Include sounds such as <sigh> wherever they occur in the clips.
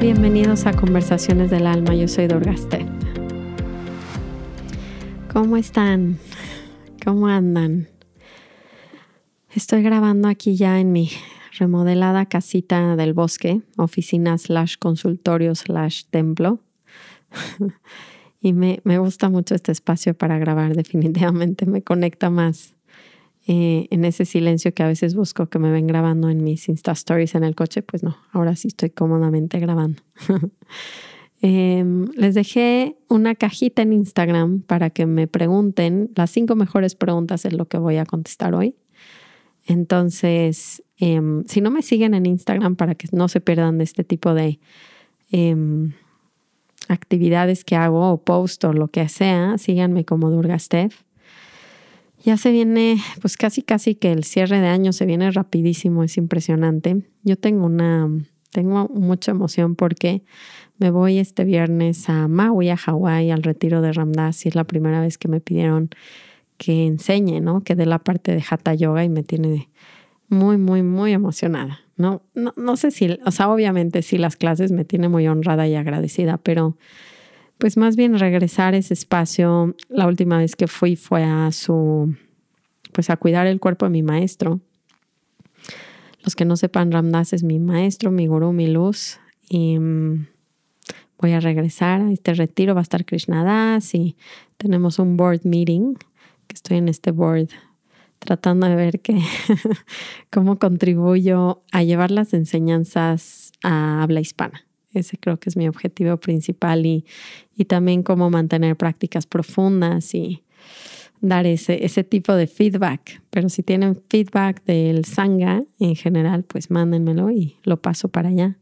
Bienvenidos a Conversaciones del Alma, yo soy Dorgaste. ¿Cómo están? ¿Cómo andan? Estoy grabando aquí ya en mi remodelada casita del bosque, oficina slash consultorio slash templo. <laughs> y me, me, gusta mucho este espacio para grabar, definitivamente me conecta más eh, en ese silencio que a veces busco que me ven grabando en mis Insta Stories en el coche, pues no, ahora sí estoy cómodamente grabando. <laughs> Em, les dejé una cajita en Instagram para que me pregunten las cinco mejores preguntas es lo que voy a contestar hoy. Entonces, em, si no me siguen en Instagram para que no se pierdan de este tipo de em, actividades que hago o post o lo que sea, síganme como Durgastef. Ya se viene, pues casi casi que el cierre de año se viene rapidísimo, es impresionante. Yo tengo una, tengo mucha emoción porque me voy este viernes a Maui, a Hawái, al retiro de Ramdas y es la primera vez que me pidieron que enseñe, ¿no? Que dé la parte de Hatha Yoga y me tiene muy, muy, muy emocionada. No, no, no sé si, o sea, obviamente sí las clases me tiene muy honrada y agradecida, pero pues más bien regresar a ese espacio. La última vez que fui fue a su, pues a cuidar el cuerpo de mi maestro. Los que no sepan, Ramdas es mi maestro, mi gurú, mi luz. Y mm, voy a regresar a este retiro. Va a estar Das y tenemos un board meeting, que estoy en este board tratando de ver que, <laughs> cómo contribuyo a llevar las enseñanzas a habla hispana. Ese creo que es mi objetivo principal y, y también cómo mantener prácticas profundas y dar ese, ese tipo de feedback. Pero si tienen feedback del Sangha en general, pues mándenmelo y lo paso para allá.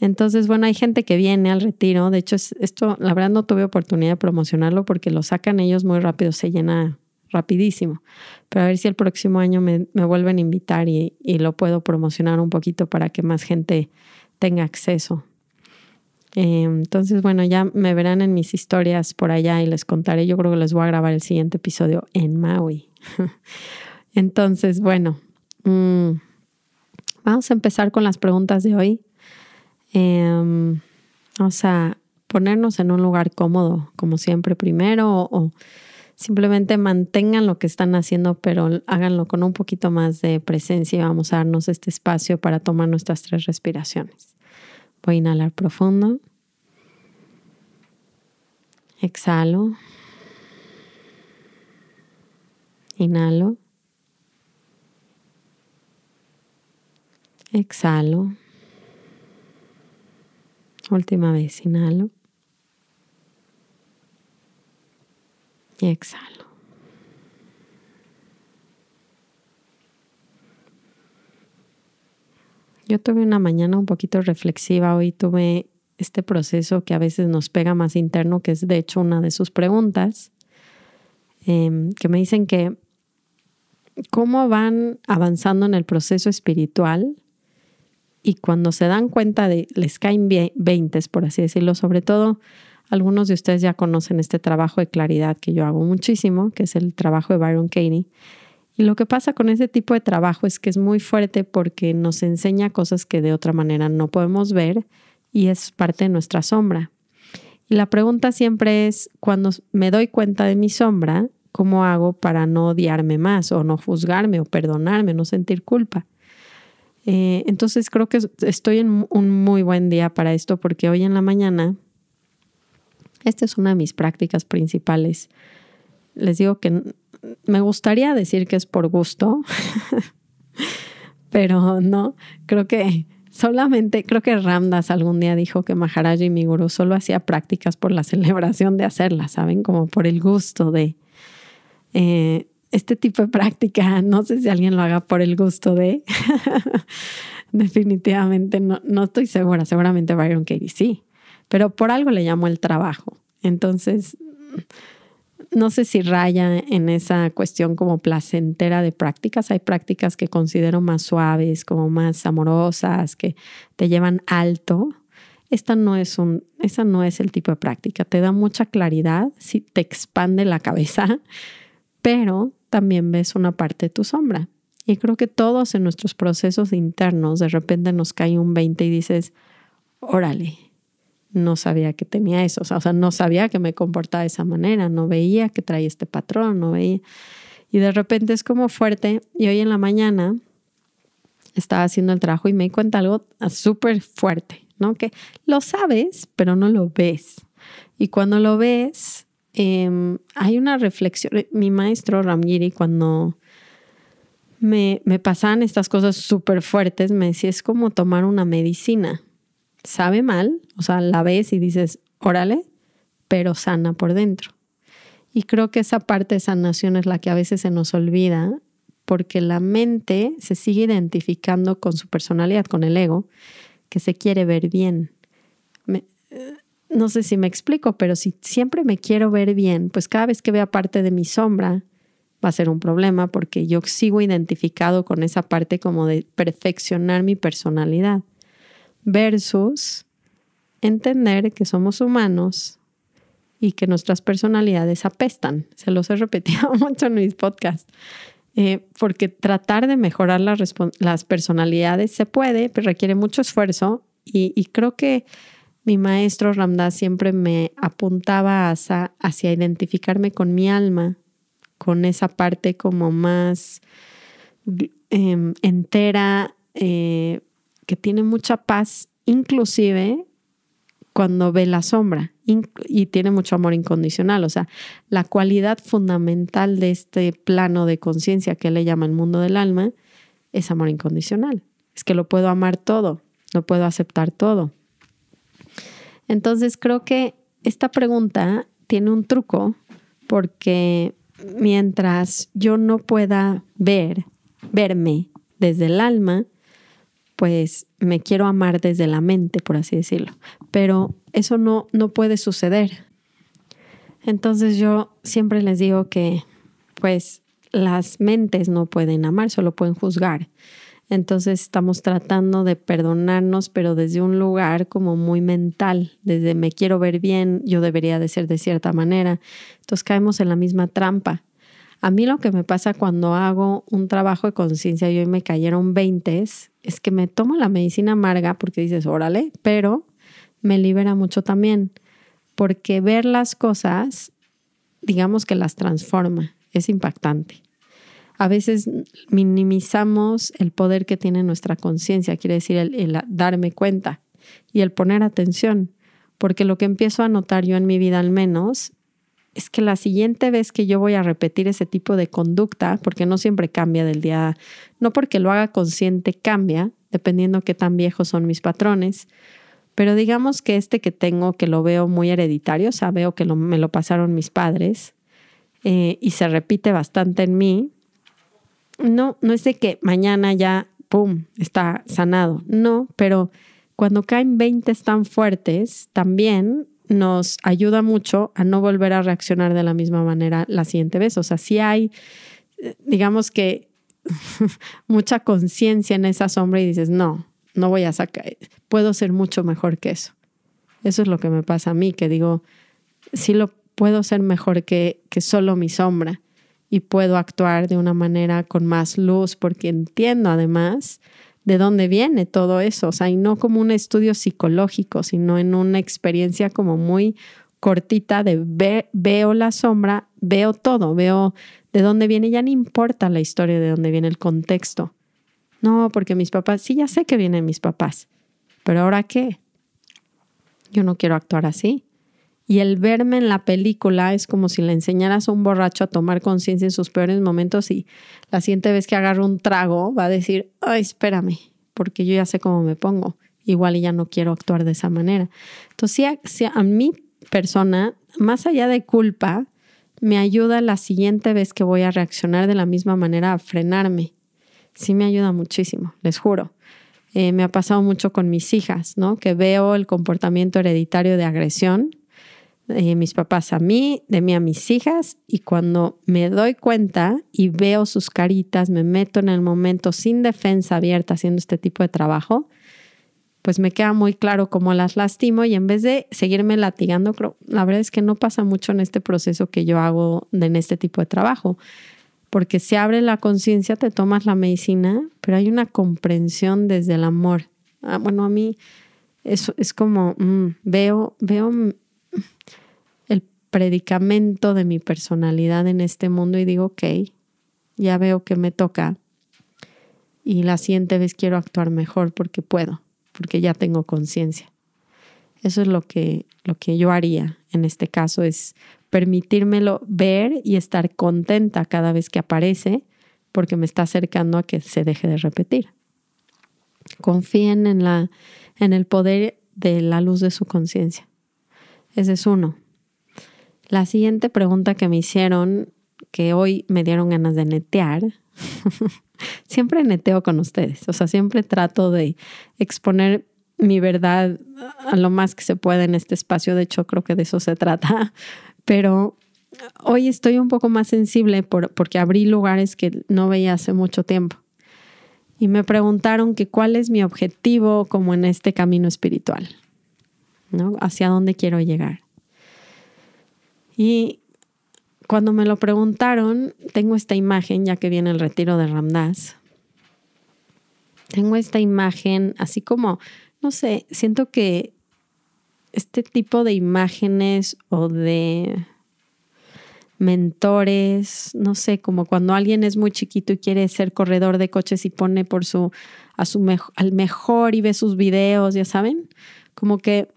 Entonces, bueno, hay gente que viene al retiro. De hecho, esto, la verdad, no tuve oportunidad de promocionarlo porque lo sacan ellos muy rápido, se llena rapidísimo. Pero a ver si el próximo año me, vuelven a invitar y, lo puedo promocionar un poquito para que más gente tenga acceso. Eh, entonces, bueno, ya me verán en mis historias por allá y les contaré. Yo creo que les voy a grabar el siguiente episodio en Maui. <laughs> entonces, bueno, mm, vamos a empezar con las preguntas de hoy. Eh, vamos a ponernos en un lugar cómodo, como siempre, primero, o simplemente mantengan lo que están haciendo, pero háganlo con un poquito más de presencia. Vamos a darnos este espacio para tomar nuestras tres respiraciones. Voy a inhalar profundo. Exhalo. Inhalo. Exhalo. Última vez, inhalo. Y exhalo. Yo tuve una mañana un poquito reflexiva. Hoy tuve este proceso que a veces nos pega más interno, que es de hecho una de sus preguntas, em, que me dicen que cómo van avanzando en el proceso espiritual y cuando se dan cuenta de, les caen veintes, por así decirlo, sobre todo algunos de ustedes ya conocen este trabajo de claridad que yo hago muchísimo, que es el trabajo de Byron Katie y lo que pasa con ese tipo de trabajo es que es muy fuerte porque nos enseña cosas que de otra manera no podemos ver y es parte de nuestra sombra. Y la pregunta siempre es, cuando me doy cuenta de mi sombra, ¿cómo hago para no odiarme más o no juzgarme o perdonarme, no sentir culpa? Eh, entonces creo que estoy en un muy buen día para esto porque hoy en la mañana, esta es una de mis prácticas principales. Les digo que me gustaría decir que es por gusto, <laughs> pero no, creo que solamente, creo que Ramdas algún día dijo que Maharaji mi gurú solo hacía prácticas por la <laughs> celebración de hacerlas, ¿saben? Como por el gusto de... Eh, este tipo de práctica, no sé si alguien lo haga por el gusto de, <laughs> definitivamente no, no estoy segura, seguramente Byron Katie sí, pero por algo le llamó el trabajo. Entonces, no sé si raya en esa cuestión como placentera de prácticas. Hay prácticas que considero más suaves, como más amorosas, que te llevan alto. esta no es un, esa no es el tipo de práctica. Te da mucha claridad, sí, te expande la cabeza, pero también ves una parte de tu sombra. Y creo que todos en nuestros procesos internos de repente nos cae un 20 y dices, órale, no sabía que tenía eso, o sea, no sabía que me comportaba de esa manera, no veía que traía este patrón, no veía. Y de repente es como fuerte. Y hoy en la mañana estaba haciendo el trabajo y me di cuenta algo súper fuerte, ¿no? Que lo sabes, pero no lo ves. Y cuando lo ves, em, hay una reflexión. Mi maestro Ramgiri, cuando me, me pasaban estas cosas súper fuertes, me decía, es como tomar una medicina. Sabe mal, o sea, la ves y dices, órale, pero sana por dentro. Y creo que esa parte de sanación es la que a veces se nos olvida porque la mente se sigue identificando con su personalidad, con el ego, que se quiere ver bien. Eh, no sé si me explico, pero si siempre me quiero ver bien, pues cada vez que vea parte de mi sombra va a ser un problema porque yo sigo identificado con esa parte como de perfeccionar mi personalidad versus entender que somos humanos y que nuestras personalidades apestan. Se los he repetido <laughs> mucho en mis podcasts. Eh, porque tratar de mejorar las, personalidades se puede, pero requiere mucho esfuerzo y, creo que mi maestro Ramdas siempre me apuntaba hacia, hacia, identificarme con mi alma, con esa parte como más em, entera, eh, que tiene mucha paz, inclusive cuando ve la sombra y tiene mucho amor incondicional. O sea, la cualidad fundamental de este plano de conciencia que le llama el mundo del alma es amor incondicional. Es que lo puedo amar todo, lo puedo aceptar todo. Entonces creo que esta pregunta tiene un truco porque mientras yo no pueda ver, verme desde el alma, pues me quiero amar desde la mente, por así decirlo. Pero eso no, no puede suceder. Entonces yo siempre les digo que pues las mentes no pueden amar, solo pueden juzgar. Entonces estamos tratando de perdonarnos, pero desde un lugar como muy mental, desde me quiero ver bien, yo debería de ser de cierta manera. Entonces caemos en la misma trampa. A mí lo que me pasa cuando hago un trabajo de conciencia y hoy me cayeron 20 es que me tomo la medicina amarga porque dices, órale, pero me libera mucho también, porque ver las cosas, digamos que las transforma, es impactante. A veces minimizamos el poder que tiene nuestra conciencia, quiere decir el darme cuenta y el poner atención, porque lo que empiezo a notar yo en mi vida al menos es que la siguiente vez que yo voy a repetir ese tipo de conducta, porque no siempre cambia del día, no porque lo haga consciente cambia, dependiendo qué tan viejos son mis patrones, pero digamos que este que tengo, que lo veo muy hereditario, o sea, veo que me lo pasaron mis padres eh, y se repite bastante en mí, no, no es de que mañana ya, ¡pum!, está sanado, no, pero cuando caen 20 tan fuertes, también nos ayuda mucho a no volver a reaccionar de la misma manera la siguiente vez. O sea, si hay, digamos que <laughs> mucha conciencia en esa sombra y dices, no, no voy a sacar, puedo ser mucho mejor que eso. Eso es lo que me pasa a mí, que digo, sí lo puedo ser mejor que, que solo mi sombra y puedo actuar de una manera con más luz porque entiendo además de dónde viene todo eso, o sea, y no como un estudio psicológico, sino en una experiencia como muy cortita de veo la sombra, veo todo, veo de dónde viene, ya no importa la historia de dónde viene el contexto. No, porque mis papás, sí, ya sé que vienen mis papás, pero ahora qué? Yo no quiero actuar así. Y el verme en la película es como si le enseñaras a un borracho a tomar conciencia en sus peores momentos y la siguiente vez que agarre un trago va a decir, ay, espérame, porque yo ya sé cómo me pongo. Igual y ya no quiero actuar de esa manera. Entonces, si a, mi persona, más allá de culpa, me ayuda la siguiente vez que voy a reaccionar de la misma manera a frenarme. Sí me ayuda muchísimo, les juro. Eh, me ha pasado mucho con mis hijas, ¿no? Que veo el comportamiento hereditario de agresión eh, mis papás a mí, de mí a mis hijas, y cuando me doy cuenta y veo sus caritas, me meto en el momento sin defensa abierta haciendo este tipo de trabajo, pues me queda muy claro cómo las lastimo y en vez de seguirme latigando, la verdad es que no pasa mucho en este proceso que yo hago en este tipo de trabajo, porque se abre la conciencia, te tomas la medicina, pero hay una comprensión desde el amor. Ah, bueno, a mí eso es como mm, veo, veo el predicamento de mi personalidad en este mundo y digo, ok, ya veo que me toca y la siguiente vez quiero actuar mejor porque puedo porque ya tengo conciencia. Eso es lo que, lo que yo haría en este caso, es permitírmelo ver y estar contenta cada vez que aparece, porque me está acercando a que se deje de repetir. Confíen en, la, en el poder de la luz de su conciencia. Ese es uno. La siguiente pregunta que me hicieron, que hoy me dieron ganas de netear, <laughs> siempre neteo con ustedes, o sea, siempre trato de exponer mi verdad a lo más que se puede en este espacio, de hecho creo que de eso se trata, <laughs> pero hoy estoy un poco más sensible por, porque abrí lugares que no veía hace mucho tiempo y me preguntaron que cuál es mi objetivo como en este camino espiritual, ¿no? Hacia dónde quiero llegar. Y cuando me lo preguntaron, tengo esta imagen, ya que viene el retiro de Ramdas. Tengo esta imagen, así como, no sé, siento que este tipo de imágenes o de mentores, no sé, como cuando alguien es muy chiquito y quiere ser corredor de coches y pone por su a su al mejor y ve sus videos, ya saben, como que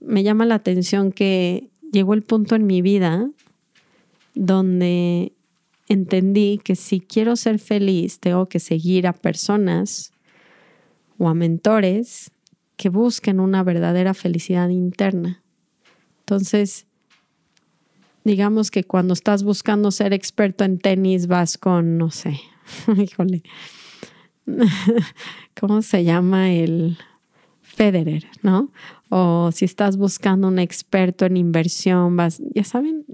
me llama la atención que llegó el punto en mi vida donde entendí que si quiero ser feliz, tengo que seguir a personas o a mentores que busquen una verdadera felicidad interna. Entonces, digamos que cuando estás buscando ser experto en tenis, vas con, no sé, <laughs> híjole, <laughs> ¿cómo se llama el Federer, no? O si estás buscando un experto en inversión, vas, ya saben,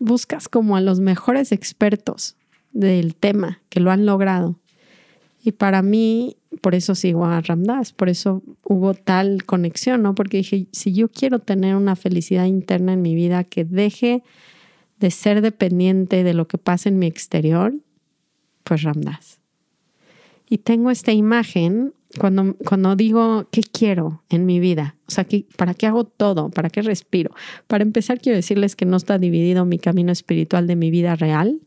buscas como a los mejores expertos del tema que lo han logrado. Y para mí, por eso sigo a Ramdas, por eso hubo tal conexión, ¿no? Porque dije, si yo quiero tener una felicidad interna en mi vida que deje de ser dependiente de lo que pasa en mi exterior, pues Ramdas. Y tengo esta imagen cuando, cuando digo qué quiero en mi vida, o sea, ¿para qué hago todo? ¿Para qué respiro? Para empezar, quiero decirles que no está dividido mi camino espiritual de mi vida real.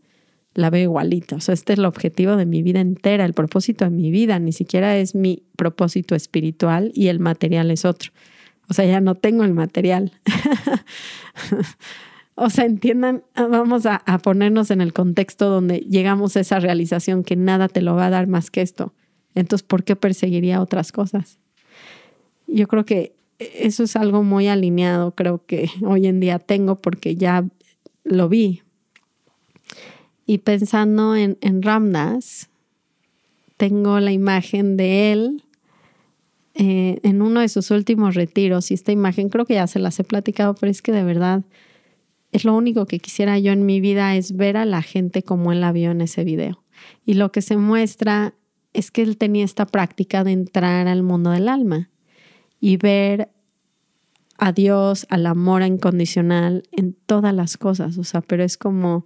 La veo igualita. O sea, este es el objetivo de mi vida entera, el propósito de mi vida. Ni siquiera es mi propósito espiritual y el material es otro. O sea, ya no tengo el material. <laughs> o sea, entiendan, vamos a ponernos en el contexto donde llegamos a esa realización que nada te lo va a dar más que esto entonces, ¿por qué perseguiría otras cosas? Yo creo que eso es algo muy alineado, creo que hoy en día tengo porque ya lo vi. Y pensando en, Ramdas, tengo la imagen de él eh, en uno de sus últimos retiros. Y esta imagen creo que ya se las he platicado, pero es que de verdad es lo único que quisiera yo en mi vida es ver a la gente como él la vio en ese video. Y lo que se muestra es que él tenía esta práctica de entrar al mundo del alma y ver a Dios, al amor incondicional en todas las cosas, o sea, pero es como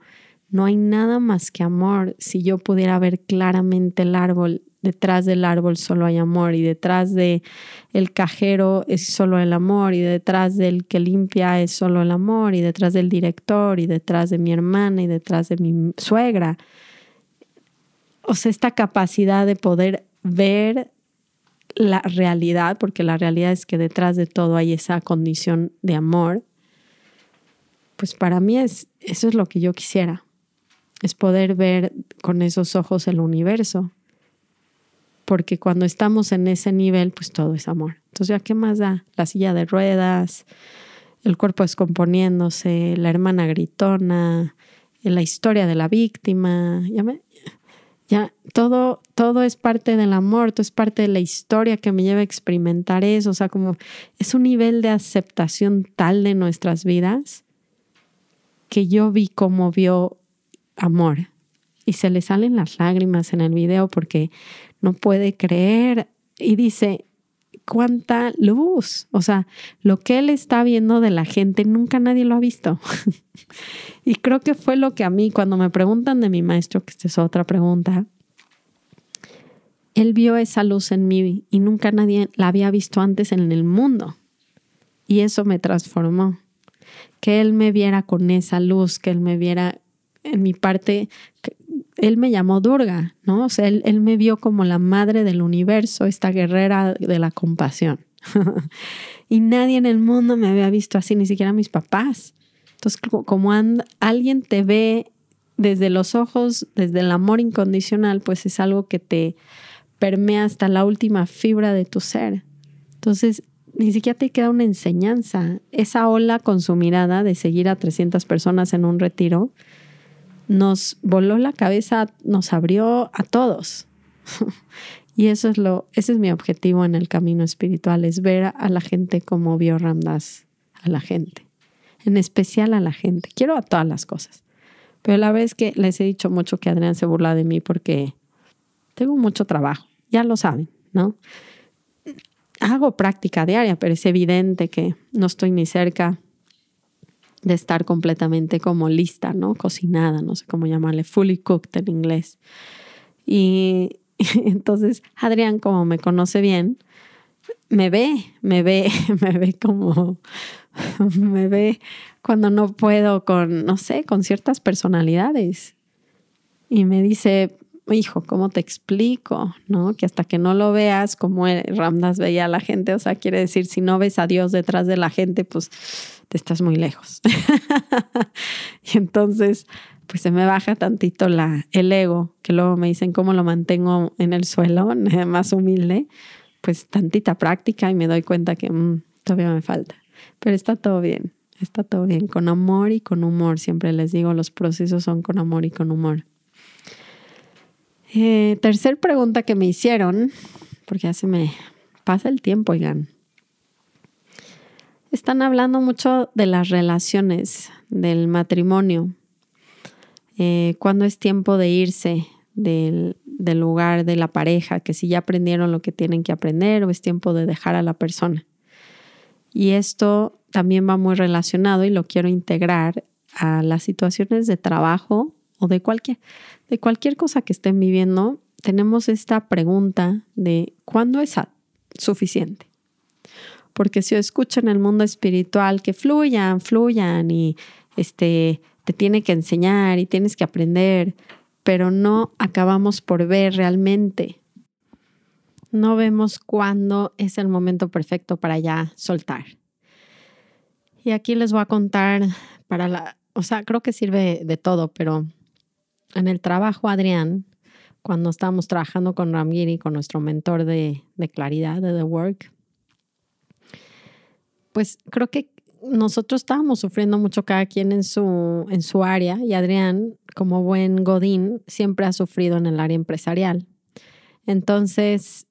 no hay nada más que amor. Si yo pudiera ver claramente el árbol, detrás del árbol solo hay amor y detrás de el cajero es solo el amor y detrás del que limpia es solo el amor y detrás del director y detrás de mi hermana y detrás de mi suegra o sea, esta capacidad de poder ver la realidad, porque la realidad es que detrás de todo hay esa condición de amor, pues para mí es, eso es lo que yo quisiera, es poder ver con esos ojos el universo, porque cuando estamos en ese nivel, pues todo es amor. Entonces, ¿ya qué más da? La silla de ruedas, el cuerpo descomponiéndose, la hermana gritona, la historia de la víctima, ya me, ya todo, todo es parte del amor, todo es parte de la historia que me lleva a experimentar eso. O sea, como es un nivel de aceptación tal de nuestras vidas que yo vi como vio amor. Y se le salen las lágrimas en el video porque no puede creer. Y dice, cuánta luz. O sea, lo que él está viendo de la gente, nunca nadie lo ha visto. <laughs> y creo que fue lo que a mí, cuando me preguntan de mi maestro, que esta es otra pregunta, él vio esa luz en mí y nunca nadie la había visto antes en el mundo. Y eso me transformó. Que él me viera con esa luz, que él me viera en mi parte, él me llamó Durga, ¿no? O sea, él, él me vio como la madre del universo, esta guerrera de la compasión. <laughs> y nadie en el mundo me había visto así, ni siquiera mis papás. Entonces, como alguien te ve desde los ojos, desde el amor incondicional, pues es algo que te permea hasta la última fibra de tu ser. Entonces, ni siquiera te queda una enseñanza. Esa ola con su mirada de seguir a 300 personas en un retiro nos voló la cabeza, nos abrió a todos. <laughs> y eso es lo, ese es mi objetivo en el camino espiritual, es ver a la gente como vio Ramdas a la gente, en especial a la gente. Quiero a todas las cosas. Pero la vez que les he dicho mucho que Adrián se burla de mí porque tengo mucho trabajo, ya lo saben, ¿no? Hago práctica diaria, pero es evidente que no estoy ni cerca de estar completamente como lista, ¿no? Cocinada, no sé cómo llamarle, fully cooked en inglés. Y, <laughs> entonces Adrián, como me conoce bien, me ve, me ve, <laughs> me ve como, <laughs> me ve cuando no puedo con, no sé, con ciertas personalidades. Y me dice, hijo, ¿cómo te explico? ¿No? Que hasta que no lo veas como Ramdas veía a la gente, o sea, quiere decir, si no ves a Dios detrás de la gente, pues te estás muy lejos. <laughs> y entonces, pues se me baja tantito la, el ego, que luego me dicen cómo lo mantengo en el suelo, <laughs> más humilde, pues tantita práctica y me doy cuenta que mm, todavía me falta. Pero está todo bien, está todo bien, con amor y con humor. Siempre les digo, los procesos son con amor y con humor. Eh, tercer pregunta que me hicieron, porque ya se me pasa el tiempo, oigan. Están hablando mucho de las relaciones, del matrimonio, eh, cuando es tiempo de irse del, del lugar de la pareja, que si ya aprendieron lo que tienen que aprender o es tiempo de dejar a la persona. Y esto también va muy relacionado y lo quiero integrar a las situaciones de trabajo o de cualquier, de cualquier cosa que estén viviendo, tenemos esta pregunta de ¿cuándo es suficiente? Porque si escuchan el mundo espiritual que fluyan, fluyan y este, te tiene que enseñar y tienes que aprender, pero no acabamos por ver realmente. No vemos cuándo es el momento perfecto para ya soltar. Y aquí les voy a contar para la, o sea, creo que sirve de todo, pero en el trabajo, Adrián, cuando estábamos trabajando con Ramgiri, con nuestro mentor de, claridad de The Work, pues creo que nosotros estábamos sufriendo mucho cada quien en su, en su área y Adrián, como buen Godín, siempre ha sufrido en el área empresarial. Entonces,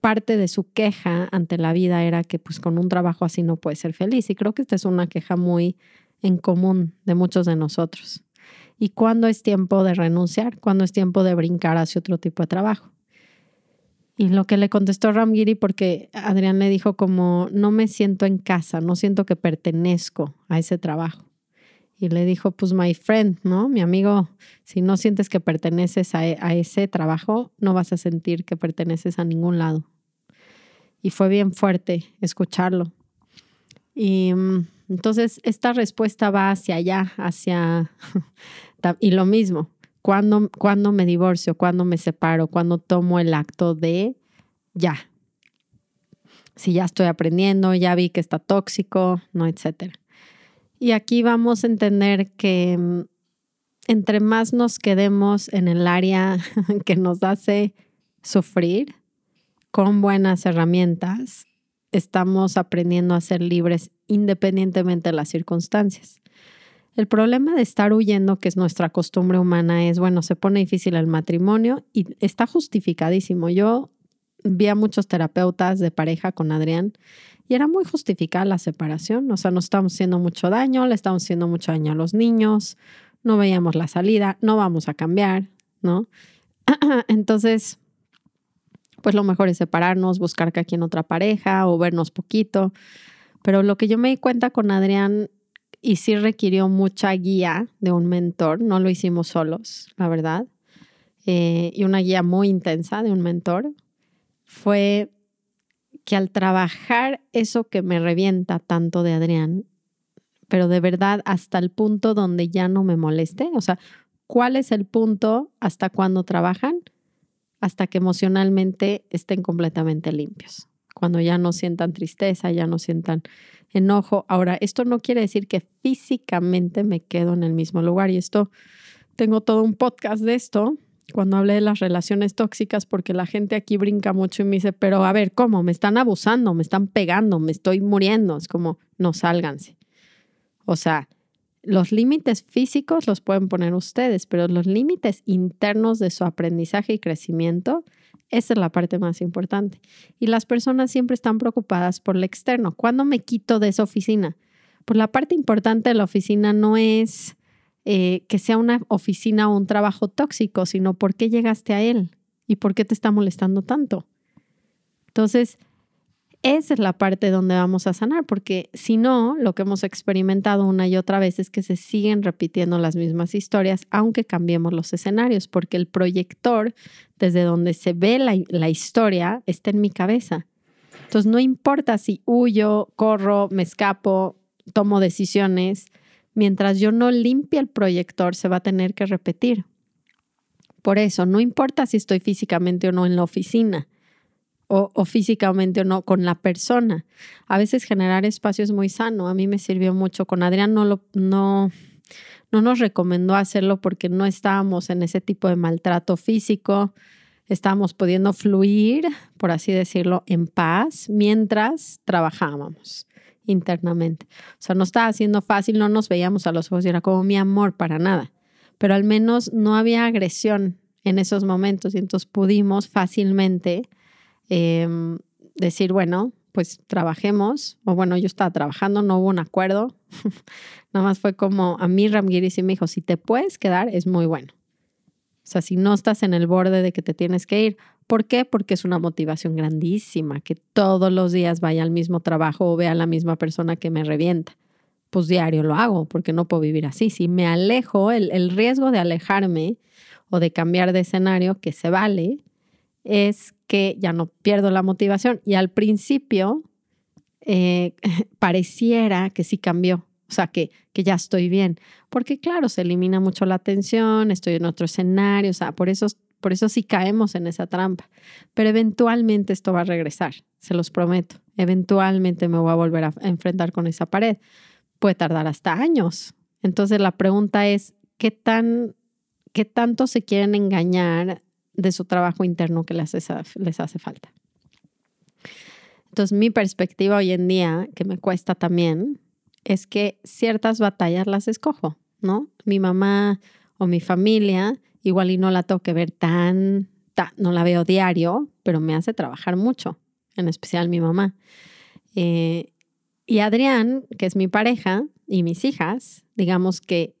parte de su queja ante la vida era que pues con un trabajo así no puede ser feliz y creo que esta es una queja muy en común de muchos de nosotros y cuándo es tiempo de renunciar, cuándo es tiempo de brincar hacia otro tipo de trabajo. Y lo que le contestó Ramgiri, porque Adrián le dijo como, no me siento en casa, no siento que pertenezco a ese trabajo. Y le dijo, pues my friend, ¿no? Mi amigo, si no sientes que perteneces a, a ese trabajo, no vas a sentir que perteneces a ningún lado. Y fue bien fuerte escucharlo. Y mm, entonces esta respuesta va hacia allá, hacia <laughs> Y lo mismo, cuando, cuando me divorcio, cuando me separo, cuando tomo el acto de ya. Si ya estoy aprendiendo, ya vi que está tóxico, no, etcétera. Y aquí vamos a entender que mm, entre más nos quedemos en el área <laughs> que nos hace sufrir con buenas herramientas, estamos aprendiendo a ser libres independientemente de las circunstancias. El problema de estar huyendo, que es nuestra costumbre humana, es, bueno, se pone difícil el matrimonio y está justificadísimo. Yo vi a muchos terapeutas de pareja con Adrián y era muy justificada la separación. O sea, nos estamos haciendo mucho daño, le estamos haciendo mucho daño a los niños, no veíamos la salida, no vamos a cambiar, ¿no? <clears throat> Entonces, pues lo mejor es separarnos, buscar que aquí en otra pareja o vernos poquito. Pero lo que yo me di cuenta con Adrián y sí requirió mucha guía de un mentor, no lo hicimos solos, la verdad, eh, y una guía muy intensa de un mentor, fue que al trabajar eso que me revienta tanto de Adrián, pero de verdad hasta el punto donde ya no me moleste, o sea, ¿cuál es el punto hasta cuando trabajan? Hasta que emocionalmente estén completamente limpios, cuando ya no sientan tristeza, ya no sientan enojo. Ahora, esto no quiere decir que físicamente me quedo en el mismo lugar y esto, tengo todo un podcast de esto cuando hablé de las relaciones tóxicas porque la gente aquí brinca mucho y me dice, pero a ver, ¿cómo? Me están abusando, me están pegando, me estoy muriendo. Es como, no sálganse. O sea, los límites físicos los pueden poner ustedes, pero los límites internos de su aprendizaje y crecimiento esa es la parte más importante. Y las personas siempre están preocupadas por lo externo. ¿Cuándo me quito de esa oficina? Pues la parte importante de la oficina no es eh, que sea una oficina o un trabajo tóxico, sino por qué llegaste a él y por qué te está molestando tanto. Entonces, esa es la parte donde vamos a sanar, porque si no, lo que hemos experimentado una y otra vez es que se siguen repitiendo las mismas historias, aunque cambiemos los escenarios, porque el proyector, desde donde se ve la, historia, está en mi cabeza. Entonces, no importa si huyo, corro, me escapo, tomo decisiones, mientras yo no limpie el proyector, se va a tener que repetir. Por eso, no importa si estoy físicamente o no en la oficina o, físicamente o no con la persona. A veces generar espacio es muy sano. A mí me sirvió mucho. Con Adrián no, lo, no, no nos recomendó hacerlo porque no estábamos en ese tipo de maltrato físico. Estábamos pudiendo fluir, por así decirlo, en paz mientras trabajábamos internamente. O sea, no estaba siendo fácil, no nos veíamos a los ojos era como mi amor para nada. Pero al menos no había agresión en esos momentos y entonces pudimos fácilmente Em, decir, bueno, pues trabajemos, o bueno, yo estaba trabajando, no hubo un acuerdo, <laughs> nada más fue como a mí Ramgiris y me dijo, si te puedes quedar es muy bueno. O sea, si no estás en el borde de que te tienes que ir, ¿por qué? Porque es una motivación grandísima que todos los días vaya al mismo trabajo o vea a la misma persona que me revienta. Pues diario lo hago porque no puedo vivir así. Si me alejo, el, el riesgo de alejarme o de cambiar de escenario, que se vale, es que ya no pierdo la motivación. Y al principio eh, <laughs> pareciera que sí cambió, o sea, que, que ya estoy bien, porque claro, se elimina mucho la tensión, estoy en otro escenario, o sea, por eso, por eso sí caemos en esa trampa, pero eventualmente esto va a regresar, se los prometo, eventualmente me voy a volver a enfrentar con esa pared, puede tardar hasta años. Entonces la pregunta es, ¿qué tan, qué tanto se quieren engañar de su trabajo interno que les hace, les hace falta. Entonces, mi perspectiva hoy en día, que me cuesta también, es que ciertas batallas las escojo, ¿no? Mi mamá o mi familia, igual y no la tengo que ver tan, no la veo diario, pero me hace trabajar mucho, en especial mi mamá. Eh, y Adrián, que es mi pareja, y mis hijas, digamos que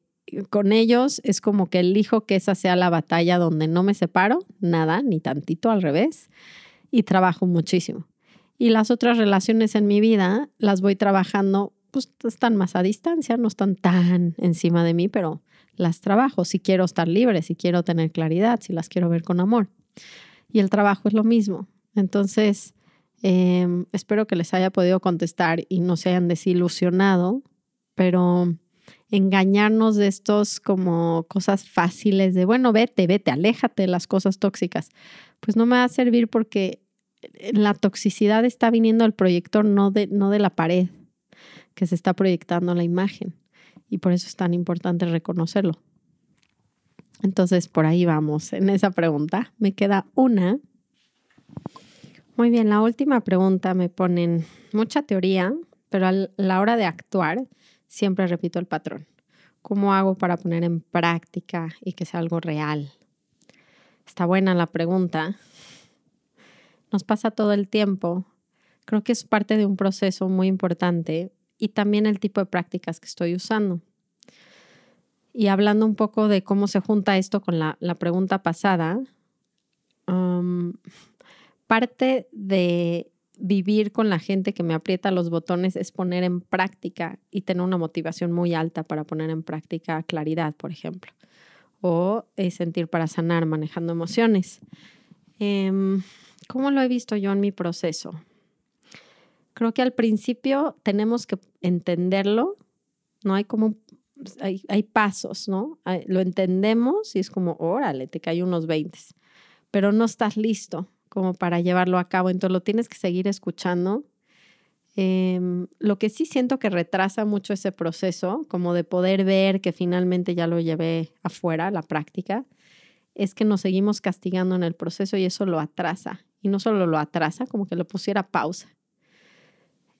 con ellos es como que elijo que esa sea la batalla donde no me separo, nada, ni tantito al revés, y trabajo muchísimo. Y las otras relaciones en mi vida las voy trabajando, pues están más a distancia, no están tan encima de mí, pero las trabajo si quiero estar libre, si quiero tener claridad, si las quiero ver con amor. Y el trabajo es lo mismo. Entonces, em, espero que les haya podido contestar y no se hayan desilusionado, pero engañarnos de estos como cosas fáciles de, bueno, vete, vete, aléjate de las cosas tóxicas. Pues no me va a servir porque la toxicidad está viniendo del proyector, no de, no de la pared que se está proyectando la imagen. Y por eso es tan importante reconocerlo. Entonces, por ahí vamos en esa pregunta. Me queda una. Muy bien, la última pregunta me ponen mucha teoría, pero a la hora de actuar, siempre repito el patrón. ¿Cómo hago para poner en práctica y que sea algo real? Está buena la pregunta. Nos pasa todo el tiempo. Creo que es parte de un proceso muy importante y también el tipo de prácticas que estoy usando. Y hablando un poco de cómo se junta esto con la, pregunta pasada, parte de vivir con la gente que me aprieta los botones es poner en práctica y tener una motivación muy alta para poner en práctica claridad, por ejemplo, o sentir para sanar manejando emociones. Em, ¿Cómo lo he visto yo en mi proceso? Creo que al principio tenemos que entenderlo, ¿no? Hay como, hay, hay pasos, ¿no? lo entendemos y es como, órale, te cae unos 20, pero no estás listo como para llevarlo a cabo, entonces lo tienes que seguir escuchando. Em, lo que sí siento que retrasa mucho ese proceso, como de poder ver que finalmente ya lo llevé afuera, la práctica, es que nos seguimos castigando en el proceso y eso lo atrasa. Y no solo lo atrasa, como que lo pusiera pausa.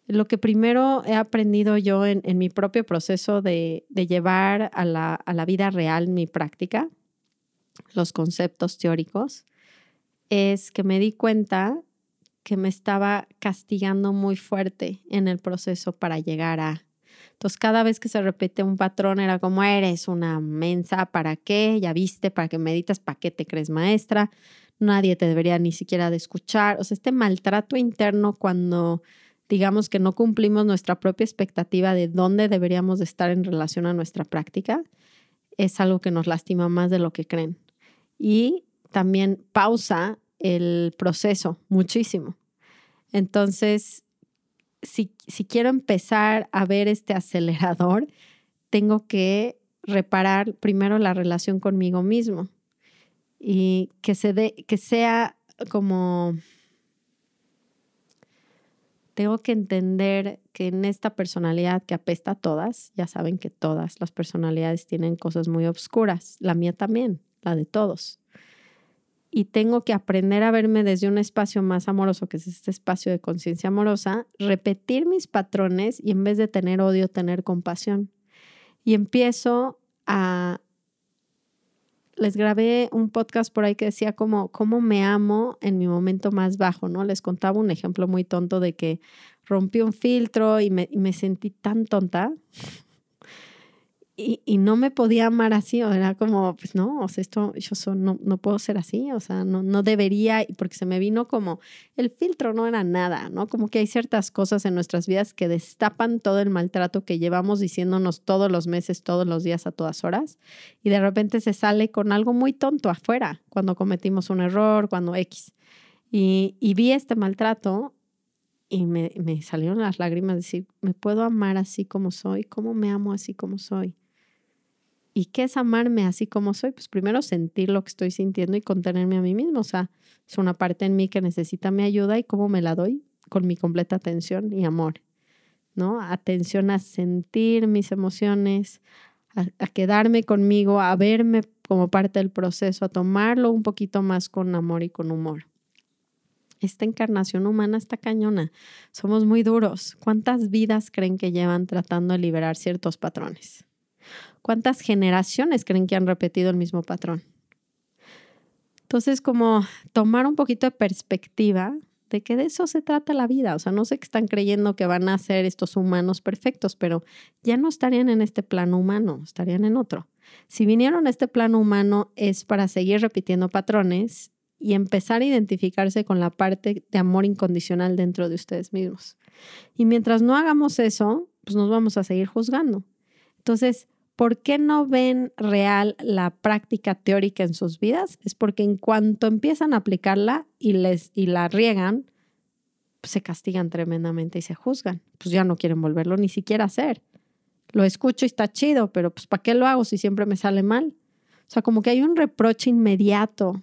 Lo que primero he aprendido yo en, mi propio proceso de, llevar a la, a la vida real mi práctica, los conceptos teóricos, es que me di cuenta que me estaba castigando muy fuerte en el proceso para llegar a. Entonces, cada vez que se repite un patrón era como, eres una mensa, ¿para qué? Ya viste, ¿para qué meditas? ¿Para qué te crees maestra? Nadie te debería ni siquiera de escuchar. O sea, este maltrato interno cuando digamos que no cumplimos nuestra propia expectativa de dónde deberíamos de estar en relación a nuestra práctica, es algo que nos lastima más de lo que creen. Y también pausa el proceso muchísimo. Entonces, si, si quiero empezar a ver este acelerador, <laughs> tengo que reparar primero la relación conmigo mismo y que, se dé, que sea como tengo que entender que en esta personalidad que apesta a todas, ya saben que todas las personalidades tienen cosas muy obscuras, la mía también, la de todos. Y tengo que aprender a verme desde un espacio más amoroso, que es este espacio de conciencia amorosa, repetir mis patrones y en vez de tener odio, tener compasión. Y empiezo a les grabé un podcast por ahí que decía como cómo me amo en mi momento más bajo, ¿no? Les contaba un ejemplo muy tonto de que rompí un filtro y me, y me sentí tan tonta y, no me podía amar así, o era como, pues no, o sea, esto, yo no, no puedo ser así, o sea, no, no debería, porque se me vino como, el filtro no era nada, ¿no? Como que hay ciertas cosas en nuestras vidas que destapan todo el maltrato que llevamos diciéndonos todos los meses, todos los días, a todas horas, y de repente se sale con algo muy tonto afuera, cuando cometimos un error, cuando X. Y, vi este maltrato y me, me salieron las lágrimas, decir, me puedo amar así como soy, ¿cómo me amo así como soy? ¿Y qué es amarme así como soy? Pues primero sentir lo que estoy sintiendo y contenerme a mí mismo. O sea, es una parte en mí que necesita mi ayuda y cómo me la doy con mi completa atención y amor. ¿No? Atención a sentir mis emociones, a, a quedarme conmigo, a verme como parte del proceso, a tomarlo un poquito más con amor y con humor. Esta encarnación humana está cañona. Somos muy duros. ¿Cuántas vidas creen que llevan tratando de liberar ciertos patrones? ¿Cuántas generaciones creen que han repetido el mismo patrón? Entonces, como tomar un poquito de perspectiva de que de eso se trata la vida. O sea, no sé que están creyendo que van a ser estos humanos perfectos, pero ya no estarían en este plano humano, estarían en otro. Si vinieron a este plano humano es para seguir repitiendo patrones y empezar a identificarse con la parte de amor incondicional dentro de ustedes mismos. Y mientras no hagamos eso, pues nos vamos a seguir juzgando. Entonces, ¿Por qué no ven real la práctica teórica en sus vidas? Es porque en cuanto empiezan a aplicarla y, les, y la riegan, pues se castigan tremendamente y se juzgan. Pues ya no quieren volverlo ni siquiera hacer. Lo escucho y está chido, pero pues ¿para qué lo hago si siempre me sale mal? O sea, como que hay un reproche inmediato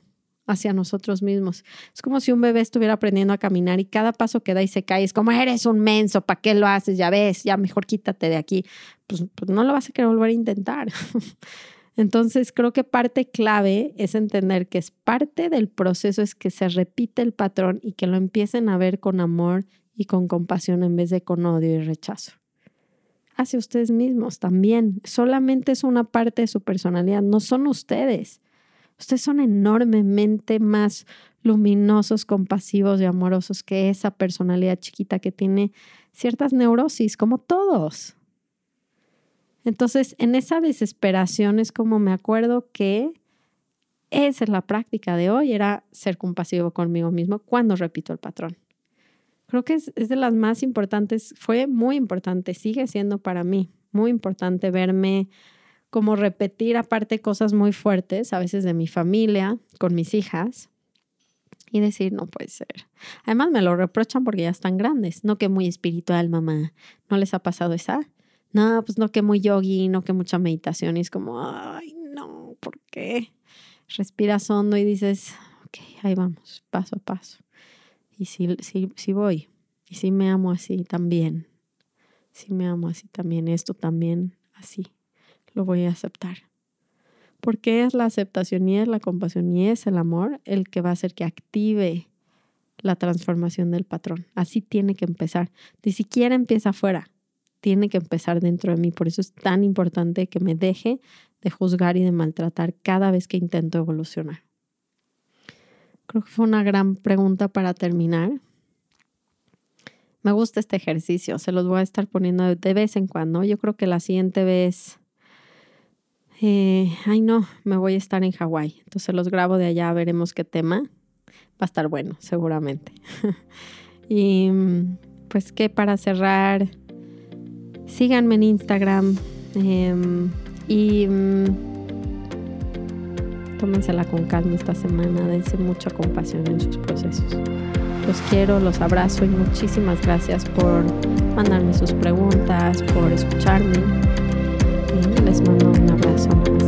hacia nosotros mismos. Es como si un bebé estuviera aprendiendo a caminar y cada paso que da y se cae es como, eres un menso, ¿para qué lo haces? Ya ves, ya mejor quítate de aquí. Pues, pues no lo vas a querer volver a intentar. <laughs> Entonces creo que parte clave es entender que es parte del proceso es que se repite el patrón y que lo empiecen a ver con amor y con compasión en vez de con odio y rechazo. Hacia ustedes mismos también. Solamente es una parte de su personalidad, no son ustedes. Ustedes son enormemente más luminosos, compasivos y amorosos que esa personalidad chiquita que tiene ciertas neurosis, como todos. Entonces, en esa desesperación es como me acuerdo que esa es la práctica de hoy, era ser compasivo conmigo mismo cuando repito el patrón. Creo que es, es de las más importantes, fue muy importante, sigue siendo para mí muy importante verme como repetir aparte cosas muy fuertes, a veces de mi familia, con mis hijas, y decir, no puede ser. Además me lo reprochan porque ya están grandes, no que muy espiritual, mamá, ¿no les ha pasado esa? No, pues no que muy yogi, no que mucha meditación, y es como, ay, no, ¿por qué? Respiras hondo y dices, ok, ahí vamos, paso a paso. Y sí, sí, voy, y sí me amo así también, sí me amo así también, esto también así lo voy a aceptar. Porque es la aceptación y es la compasión y es el amor el que va a hacer que active la transformación del patrón. Así tiene que empezar. Ni siquiera empieza afuera, tiene que empezar dentro de mí. Por eso es tan importante que me deje de juzgar y de maltratar cada vez que intento evolucionar. Creo que fue una gran pregunta para terminar. Me gusta este ejercicio, se los voy a estar poniendo de vez en cuando. Yo creo que la siguiente vez eh, ay no, me voy a estar en Hawái. Entonces los grabo de allá, veremos qué tema. Va a estar bueno, seguramente. <laughs> y pues que para cerrar, síganme en Instagram em, y mm, tómensela con calma esta semana, dense mucha compasión en sus procesos. Los quiero, los abrazo y muchísimas gracias por mandarme sus preguntas, por escucharme. Les mando un abrazo.